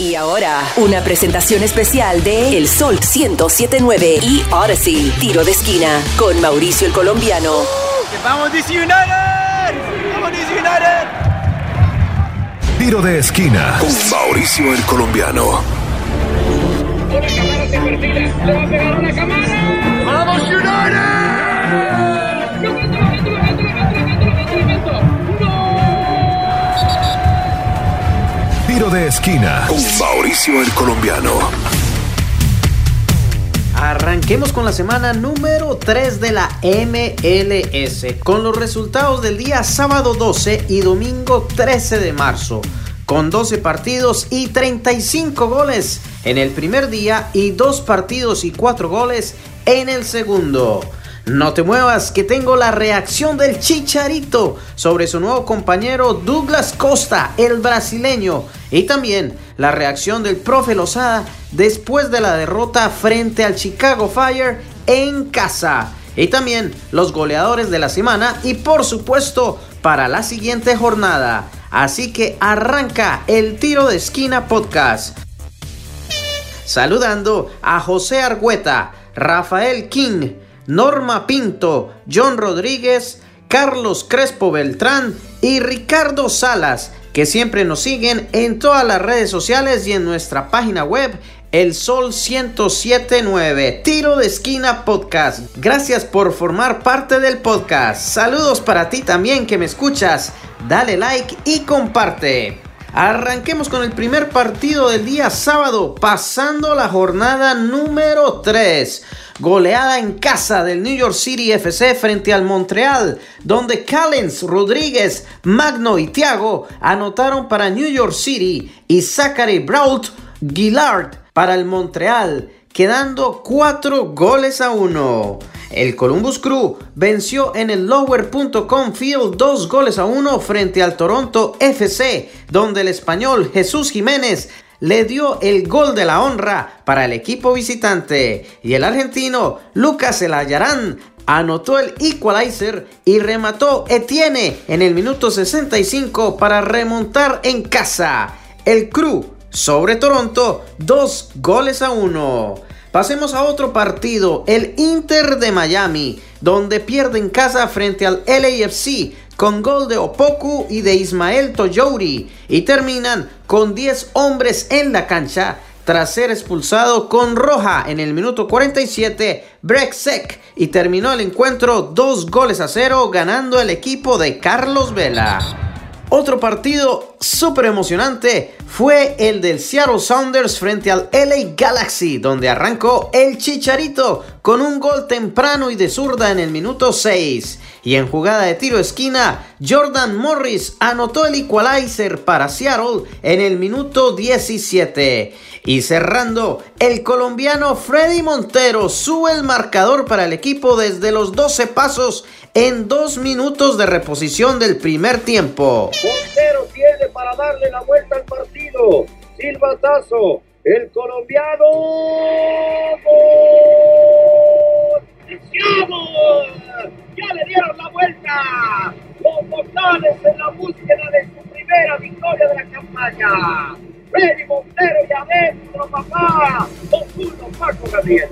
Y ahora, una presentación especial de El Sol 1079 y Odyssey, tiro de esquina, con Mauricio el Colombiano. ¡Vamos DC United! ¡Vamos DC United! Tiro de esquina con Mauricio el Colombiano. Una cámara se le va a pegar una cámara. ¡Vamos United! Tiro de esquina con Mauricio el Colombiano. Arranquemos con la semana número 3 de la MLS, con los resultados del día sábado 12 y domingo 13 de marzo, con 12 partidos y 35 goles en el primer día y 2 partidos y 4 goles en el segundo. No te muevas, que tengo la reacción del Chicharito sobre su nuevo compañero Douglas Costa, el brasileño, y también la reacción del profe Lozada después de la derrota frente al Chicago Fire en casa. Y también los goleadores de la semana y por supuesto para la siguiente jornada. Así que arranca el tiro de esquina podcast. Saludando a José Argüeta, Rafael King, Norma Pinto, John Rodríguez, Carlos Crespo Beltrán y Ricardo Salas, que siempre nos siguen en todas las redes sociales y en nuestra página web el Sol 1079, Tiro de Esquina Podcast. Gracias por formar parte del podcast. Saludos para ti también que me escuchas. Dale like y comparte. Arranquemos con el primer partido del día sábado, pasando la jornada número 3. Goleada en casa del New York City FC frente al Montreal, donde Callens, Rodríguez, Magno y Thiago anotaron para New York City y Zachary Brault, Gillard para el Montreal, quedando 4 goles a 1. El Columbus Crew venció en el Lower.com Field dos goles a uno frente al Toronto FC, donde el español Jesús Jiménez le dio el gol de la honra para el equipo visitante y el argentino Lucas Elayarán anotó el equalizer y remató Etienne en el minuto 65 para remontar en casa. El Crew sobre Toronto, dos goles a uno. Pasemos a otro partido, el Inter de Miami, donde pierde en casa frente al LAFC con gol de Opoku y de Ismael Toyouri y terminan con 10 hombres en la cancha tras ser expulsado con roja en el minuto 47 Brexek y terminó el encuentro dos goles a cero ganando el equipo de Carlos Vela. Otro partido súper emocionante fue el del Seattle Sounders frente al LA Galaxy, donde arrancó el Chicharito con un gol temprano y de zurda en el minuto 6. Y en jugada de tiro esquina, Jordan Morris anotó el equalizer para Seattle en el minuto 17. Y cerrando, el colombiano Freddy Montero sube el marcador para el equipo desde los 12 pasos en dos minutos de reposición del primer tiempo. Montero tiene para darle la vuelta al partido. Silbatazo. El colombiano. ¡Gol! ¡Ya le dieron la vuelta! Los mortales en la búsqueda de su primera victoria de la campaña. Freddy Montero y adentro, papá. 2-1, Paco Gabriel.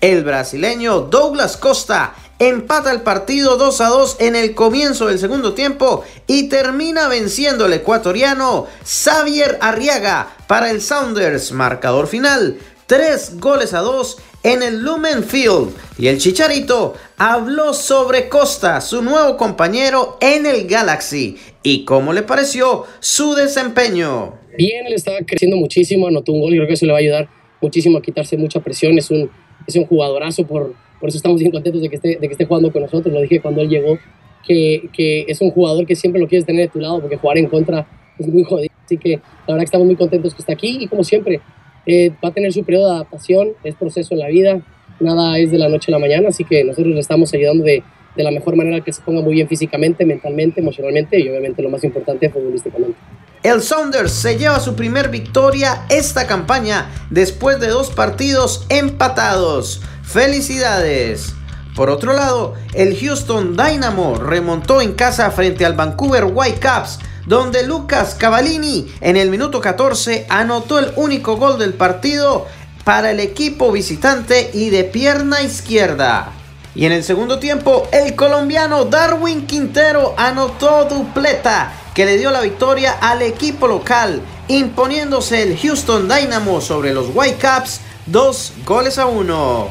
El brasileño Douglas Costa empata el partido 2 a 2 en el comienzo del segundo tiempo y termina venciendo el ecuatoriano Xavier Arriaga para el Sounders, marcador final 3 goles a 2 en el Lumen Field. Y el Chicharito habló sobre Costa, su nuevo compañero en el Galaxy, y cómo le pareció su desempeño. Bien, él estaba creciendo muchísimo, anotó un gol y creo que eso le va a ayudar muchísimo a quitarse mucha presión. Es un, es un jugadorazo, por, por eso estamos bien contentos de que, esté, de que esté jugando con nosotros. Lo dije cuando él llegó, que, que es un jugador que siempre lo quieres tener de tu lado, porque jugar en contra es muy jodido. Así que la verdad que estamos muy contentos que está aquí y como siempre, eh, va a tener su periodo de adaptación, es proceso en la vida, nada es de la noche a la mañana, así que nosotros le estamos ayudando de, de la mejor manera que se ponga muy bien físicamente, mentalmente, emocionalmente y obviamente lo más importante, futbolísticamente. El Sounders se lleva su primer victoria esta campaña después de dos partidos empatados. ¡Felicidades! Por otro lado, el Houston Dynamo remontó en casa frente al Vancouver Whitecaps donde Lucas Cavallini en el minuto 14 anotó el único gol del partido para el equipo visitante y de pierna izquierda. Y en el segundo tiempo, el colombiano Darwin Quintero anotó dupleta que le dio la victoria al equipo local, imponiéndose el Houston Dynamo sobre los Whitecaps dos goles a uno.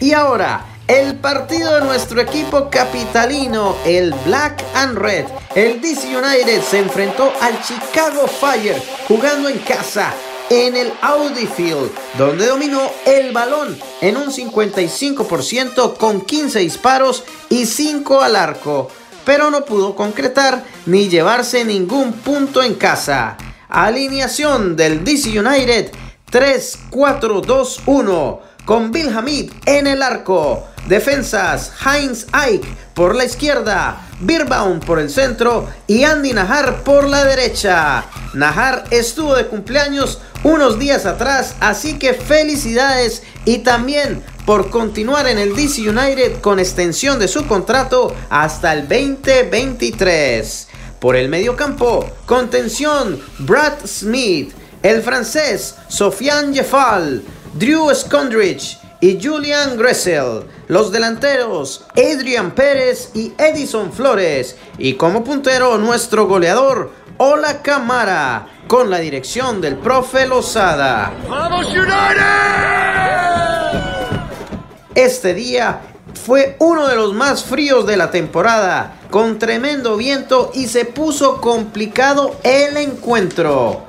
Y ahora, el partido de nuestro equipo capitalino, el Black and Red. El DC United se enfrentó al Chicago Fire jugando en casa en el Audi Field, donde dominó el balón en un 55% con 15 disparos y 5 al arco, pero no pudo concretar ni llevarse ningún punto en casa. Alineación del DC United 3-4-2-1 con Bill Hamid en el arco. Defensas Heinz Ike por la izquierda, Birbaum por el centro y Andy Najar por la derecha. Najar estuvo de cumpleaños unos días atrás, así que felicidades y también por continuar en el DC United con extensión de su contrato hasta el 2023. Por el mediocampo, contención Brad Smith, el francés Sofiane Jeffal, Drew Skondrich y Julian Gressel. Los delanteros Adrian Pérez y Edison Flores. Y como puntero nuestro goleador Ola Camara con la dirección del profe Lozada. ¡Vamos United! Este día fue uno de los más fríos de la temporada, con tremendo viento y se puso complicado el encuentro.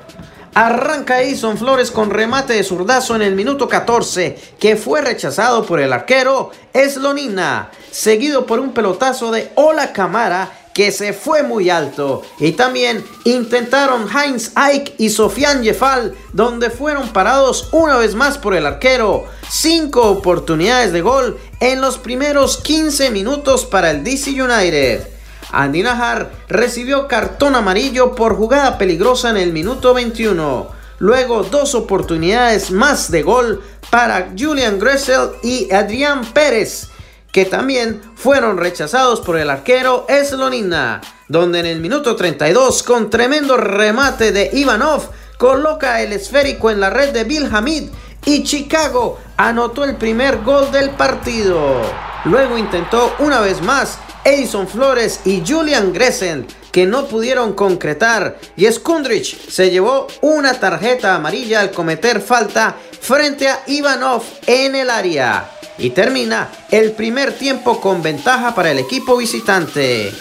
Arranca Edison Flores con remate de zurdazo en el minuto 14, que fue rechazado por el arquero Eslonina, seguido por un pelotazo de Ola Camara que se fue muy alto. Y también intentaron Heinz Ike y Sofian Jeffal, donde fueron parados una vez más por el arquero. Cinco oportunidades de gol en los primeros 15 minutos para el DC United. Andy Najar recibió cartón amarillo por jugada peligrosa en el minuto 21. Luego dos oportunidades más de gol para Julian Gressel y Adrián Pérez que también fueron rechazados por el arquero Eslonina, donde en el minuto 32 con tremendo remate de Ivanov coloca el esférico en la red de Bill Hamid y Chicago anotó el primer gol del partido. Luego intentó una vez más Edison Flores y Julian Gresen que no pudieron concretar y Skundrich se llevó una tarjeta amarilla al cometer falta frente a Ivanov en el área y termina el primer tiempo con ventaja para el equipo visitante.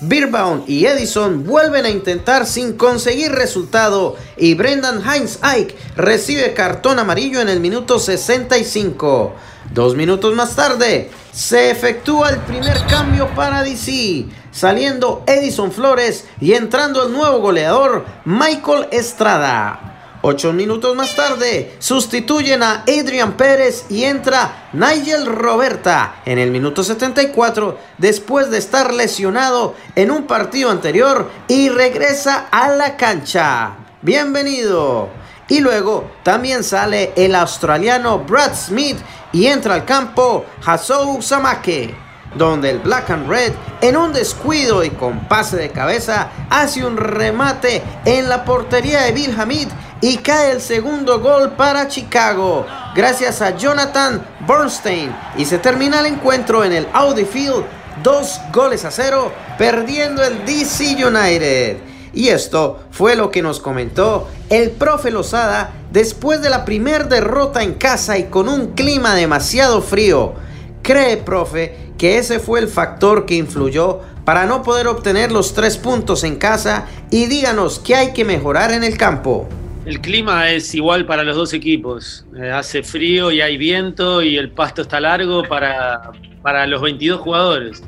Birbaum y Edison vuelven a intentar sin conseguir resultado y Brendan Heinz Ike recibe cartón amarillo en el minuto 65. Dos minutos más tarde se efectúa el primer cambio para DC, saliendo Edison Flores y entrando el nuevo goleador Michael Estrada. Ocho minutos más tarde sustituyen a Adrian Pérez y entra Nigel Roberta en el minuto 74 después de estar lesionado en un partido anterior y regresa a la cancha. Bienvenido. Y luego también sale el australiano Brad Smith y entra al campo Hasou Samake donde el Black and Red, en un descuido y con pase de cabeza, hace un remate en la portería de Bill Hamid y cae el segundo gol para Chicago, gracias a Jonathan Bernstein. Y se termina el encuentro en el Audi Field, dos goles a cero, perdiendo el DC United. Y esto fue lo que nos comentó el profe Lozada después de la primera derrota en casa y con un clima demasiado frío. ¿Cree, profe, que ese fue el factor que influyó para no poder obtener los tres puntos en casa? Y díganos qué hay que mejorar en el campo. El clima es igual para los dos equipos. Eh, hace frío y hay viento y el pasto está largo para, para los 22 jugadores.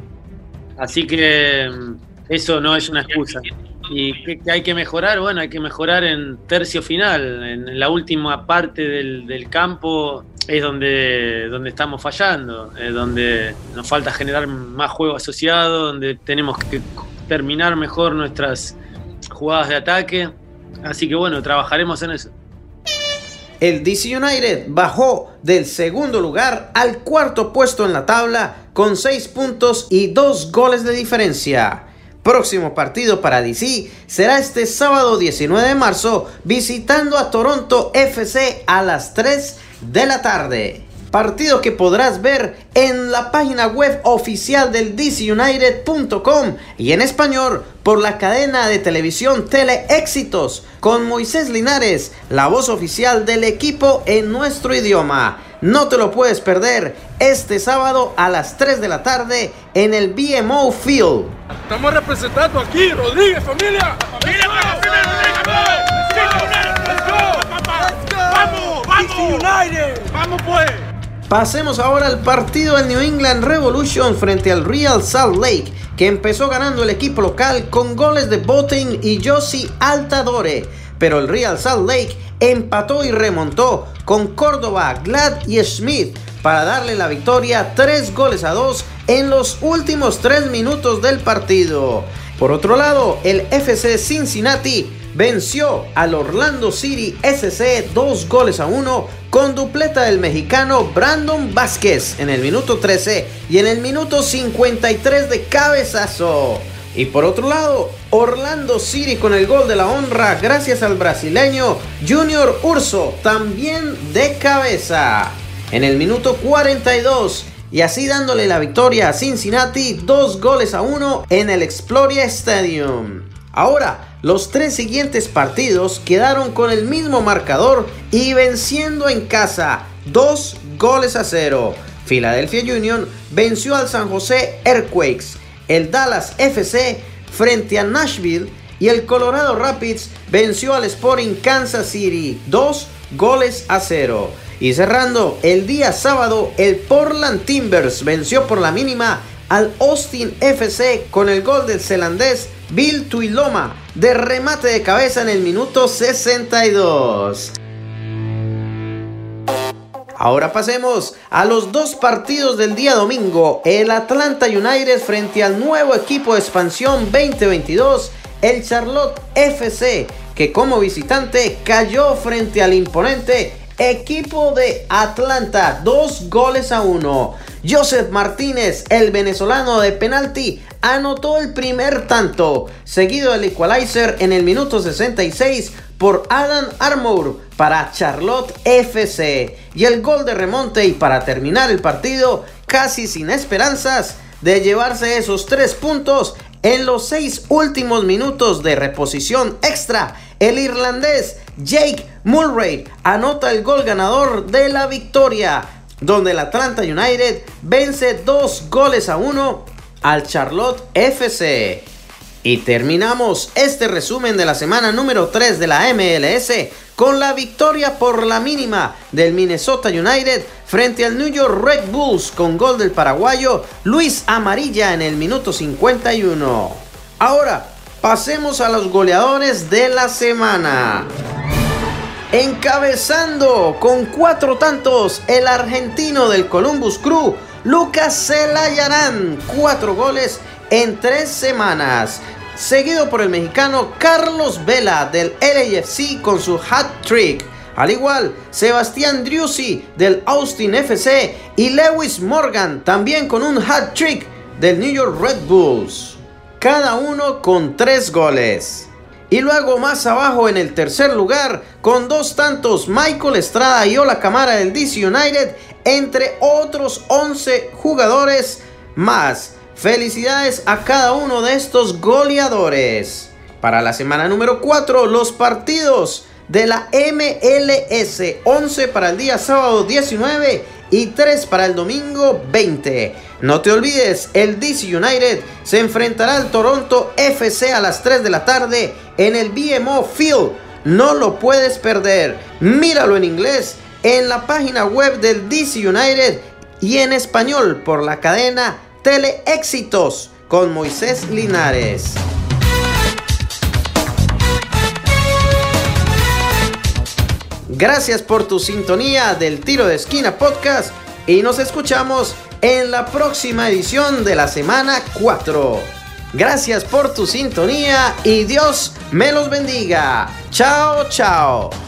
Así que mm, eso no es una excusa. ¿Y qué, hay que mejorar? Bueno, hay que mejorar en tercio final, en la última parte del, del campo es donde, donde estamos fallando, es donde nos falta generar más juego asociado, donde tenemos que terminar mejor nuestras jugadas de ataque Así que bueno, trabajaremos en eso. El DC United bajó del segundo lugar al cuarto puesto en la tabla con 6 puntos y 2 goles de diferencia. próximo partido para DC será este sábado 19 de marzo visitando a Toronto FC a las 3 de la tarde. Partido que podrás ver en la página web oficial del DCUnited.com y en español por la cadena de televisión Tele Éxitos con Moisés Linares, la voz oficial del equipo en nuestro idioma. No te lo puedes perder este sábado a las 3 de la tarde en el BMO Field. Estamos representando aquí, Rodríguez, familia. ¡Familia, ¡Vamos, vamos! ¡Vamos, pues! Pasemos ahora al partido del New England Revolution frente al Real Salt Lake, que empezó ganando el equipo local con goles de Botin y Josie Altadore. Pero el Real Salt Lake empató y remontó con Córdoba, Glad y Smith para darle la victoria 3 goles a 2 en los últimos 3 minutos del partido. Por otro lado, el FC Cincinnati venció al Orlando City SC 2 goles a 1 con dupleta del mexicano Brandon Vázquez en el minuto 13 y en el minuto 53 de cabezazo. Y por otro lado, Orlando City con el gol de la honra gracias al brasileño Junior Urso, también de cabeza. En el minuto 42 y así dándole la victoria a Cincinnati, dos goles a uno en el Exploria Stadium. Ahora, los tres siguientes partidos quedaron con el mismo marcador y venciendo en casa, dos goles a cero. Philadelphia Union venció al San José Earthquakes, el Dallas FC frente a Nashville y el Colorado Rapids venció al Sporting Kansas City, dos goles a cero. Y cerrando el día sábado, el Portland Timbers venció por la mínima al Austin FC con el gol del zelandés Bill Tuiloma de remate de cabeza en el minuto 62. Ahora pasemos a los dos partidos del día domingo. El Atlanta United frente al nuevo equipo de expansión 2022, el Charlotte FC, que como visitante cayó frente al imponente equipo de Atlanta, dos goles a uno. Joseph Martínez, el venezolano de penalti, anotó el primer tanto, seguido del equalizer en el minuto 66 por Adam Armour para Charlotte FC. Y el gol de remonte y para terminar el partido, casi sin esperanzas de llevarse esos tres puntos en los seis últimos minutos de reposición extra, el irlandés Jake Mulray anota el gol ganador de la victoria, donde el Atlanta United vence dos goles a uno al Charlotte FC. Y terminamos este resumen de la semana número 3 de la MLS con la victoria por la mínima del Minnesota United frente al New York Red Bulls con gol del paraguayo Luis Amarilla en el minuto 51. Ahora pasemos a los goleadores de la semana. Encabezando con cuatro tantos el argentino del Columbus Crew, Lucas Celayarán, cuatro goles en tres semanas. Seguido por el mexicano Carlos Vela del LAFC con su hat trick. Al igual, Sebastián Driussi del Austin FC y Lewis Morgan también con un hat trick del New York Red Bulls. Cada uno con tres goles. Y luego más abajo en el tercer lugar, con dos tantos, Michael Estrada y Ola Camara del DC United, entre otros 11 jugadores más. Felicidades a cada uno de estos goleadores. Para la semana número 4, los partidos de la MLS. 11 para el día sábado 19 y 3 para el domingo 20. No te olvides, el DC United se enfrentará al Toronto FC a las 3 de la tarde en el BMO Field. No lo puedes perder. Míralo en inglés en la página web del DC United y en español por la cadena Tele Éxitos con Moisés Linares. Gracias por tu sintonía del Tiro de Esquina Podcast y nos escuchamos en la próxima edición de la semana 4. Gracias por tu sintonía y Dios me los bendiga. Chao, chao.